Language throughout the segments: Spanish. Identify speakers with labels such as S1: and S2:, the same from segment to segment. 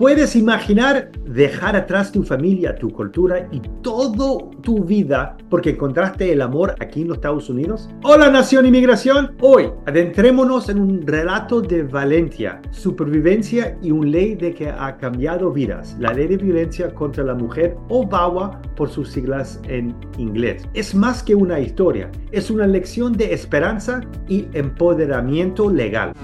S1: Puedes imaginar dejar atrás tu familia, tu cultura y toda tu vida porque encontraste el amor aquí en los Estados Unidos. Hola Nación Inmigración, hoy adentrémonos en un relato de Valencia, supervivencia y una ley de que ha cambiado vidas, la ley de violencia contra la mujer o VAWA por sus siglas en inglés. Es más que una historia, es una lección de esperanza y empoderamiento legal.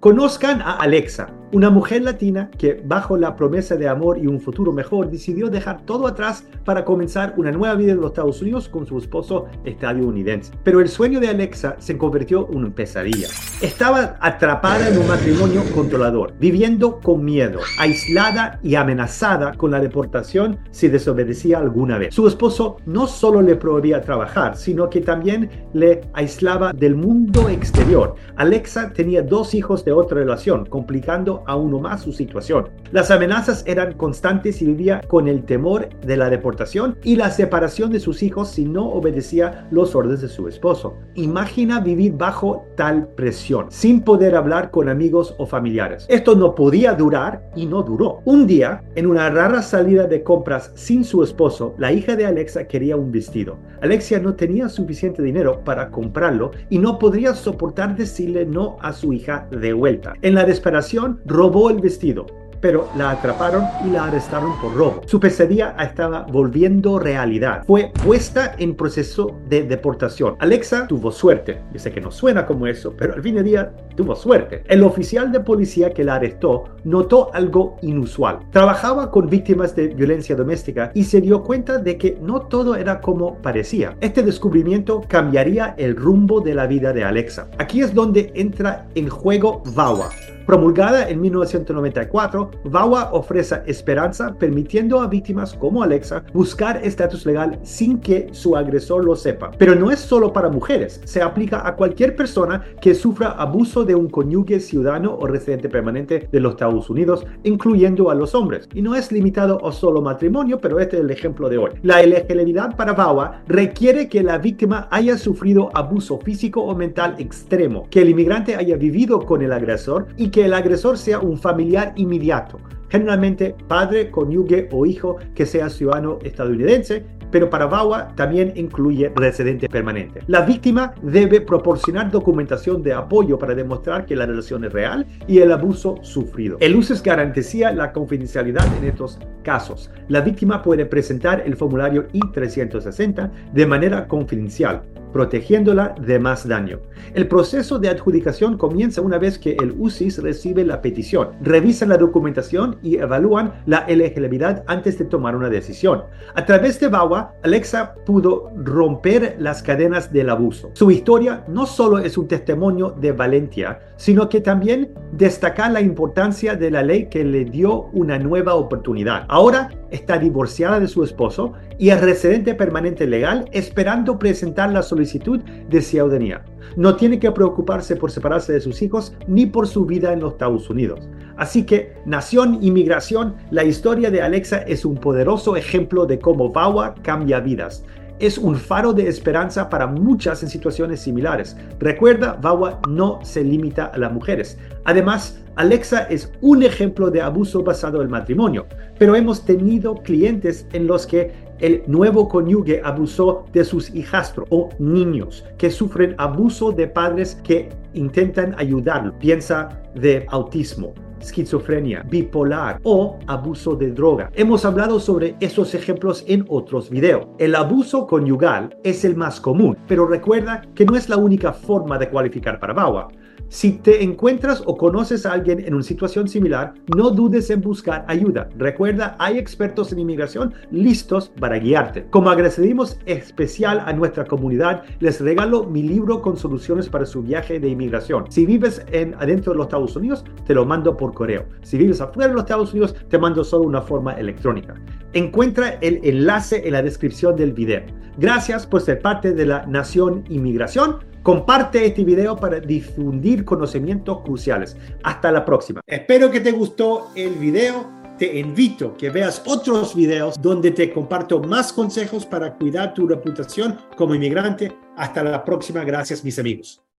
S1: Conozcan a Alexa, una mujer latina que, bajo la promesa de amor y un futuro mejor, decidió dejar todo atrás para comenzar una nueva vida en los Estados Unidos con su esposo estadounidense. Pero el sueño de Alexa se convirtió en una pesadilla. Estaba atrapada en un matrimonio controlador, viviendo con miedo, aislada y amenazada con la deportación si desobedecía alguna vez. Su esposo no solo le prohibía trabajar, sino que también le aislaba del mundo exterior. Alexa tenía dos hijos de otra relación, complicando aún más su situación. Las amenazas eran constantes y vivía con el temor de la deportación y la separación de sus hijos si no obedecía los órdenes de su esposo. Imagina vivir bajo tal presión, sin poder hablar con amigos o familiares. Esto no podía durar y no duró. Un día, en una rara salida de compras sin su esposo, la hija de Alexa quería un vestido. Alexia no tenía suficiente dinero para comprarlo y no podría soportar decirle no a su hija de vuelta. En la desesperación, robó el vestido, pero la atraparon y la arrestaron por robo. Su pesadilla estaba volviendo realidad. Fue puesta en proceso de deportación. Alexa tuvo suerte. Yo sé que no suena como eso, pero al fin del día tuvo suerte. El oficial de policía que la arrestó notó algo inusual. Trabajaba con víctimas de violencia doméstica y se dio cuenta de que no todo era como parecía. Este descubrimiento cambiaría el rumbo de la vida de Alexa. Aquí es donde entra en juego VAWA Promulgada en 1994, VAWA ofrece esperanza permitiendo a víctimas como Alexa buscar estatus legal sin que su agresor lo sepa. Pero no es solo para mujeres, se aplica a cualquier persona que sufra abuso de un cónyuge ciudadano o residente permanente de los Estados Unidos, incluyendo a los hombres. Y no es limitado a solo matrimonio, pero este es el ejemplo de hoy. La elegibilidad para VAWA requiere que la víctima haya sufrido abuso físico o mental extremo, que el inmigrante haya vivido con el agresor y que que el agresor sea un familiar inmediato, generalmente padre, cónyuge o hijo que sea ciudadano estadounidense, pero para VAWA también incluye residente permanente. La víctima debe proporcionar documentación de apoyo para demostrar que la relación es real y el abuso sufrido. El UCES garantía la confidencialidad en estos casos. La víctima puede presentar el formulario I-360 de manera confidencial protegiéndola de más daño. El proceso de adjudicación comienza una vez que el UCIS recibe la petición, revisan la documentación y evalúan la elegibilidad antes de tomar una decisión. A través de VAWA, Alexa pudo romper las cadenas del abuso. Su historia no solo es un testimonio de valentía, sino que también destaca la importancia de la ley que le dio una nueva oportunidad. Ahora está divorciada de su esposo y es residente permanente legal esperando presentar la solicitud de ciudadanía. No tiene que preocuparse por separarse de sus hijos ni por su vida en los Estados Unidos. Así que, Nación Inmigración, la historia de Alexa es un poderoso ejemplo de cómo VAWA cambia vidas es un faro de esperanza para muchas en situaciones similares. Recuerda, VAWA no se limita a las mujeres. Además, Alexa es un ejemplo de abuso basado en matrimonio, pero hemos tenido clientes en los que el nuevo cónyuge abusó de sus hijastros o niños que sufren abuso de padres que intentan ayudarlo. Piensa de autismo, esquizofrenia, bipolar o abuso de droga. Hemos hablado sobre esos ejemplos en otros videos. El abuso conyugal es el más común, pero recuerda que no es la única forma de cualificar para VAWA. Si te encuentras o conoces a alguien en una situación similar, no dudes en buscar ayuda. Recuerda, hay expertos en inmigración listos para guiarte. Como agradecimiento especial a nuestra comunidad, les regalo mi libro con soluciones para su viaje de inmigración. Si vives en, adentro de los Estados Unidos, te lo mando por correo. Si vives afuera de los Estados Unidos, te mando solo una forma electrónica. Encuentra el enlace en la descripción del video. Gracias por ser parte de la Nación Inmigración. Comparte este video para difundir conocimientos cruciales. Hasta la próxima. Espero que te gustó el video. Te invito a que veas otros videos donde te comparto más consejos para cuidar tu reputación como inmigrante. Hasta la próxima. Gracias, mis amigos.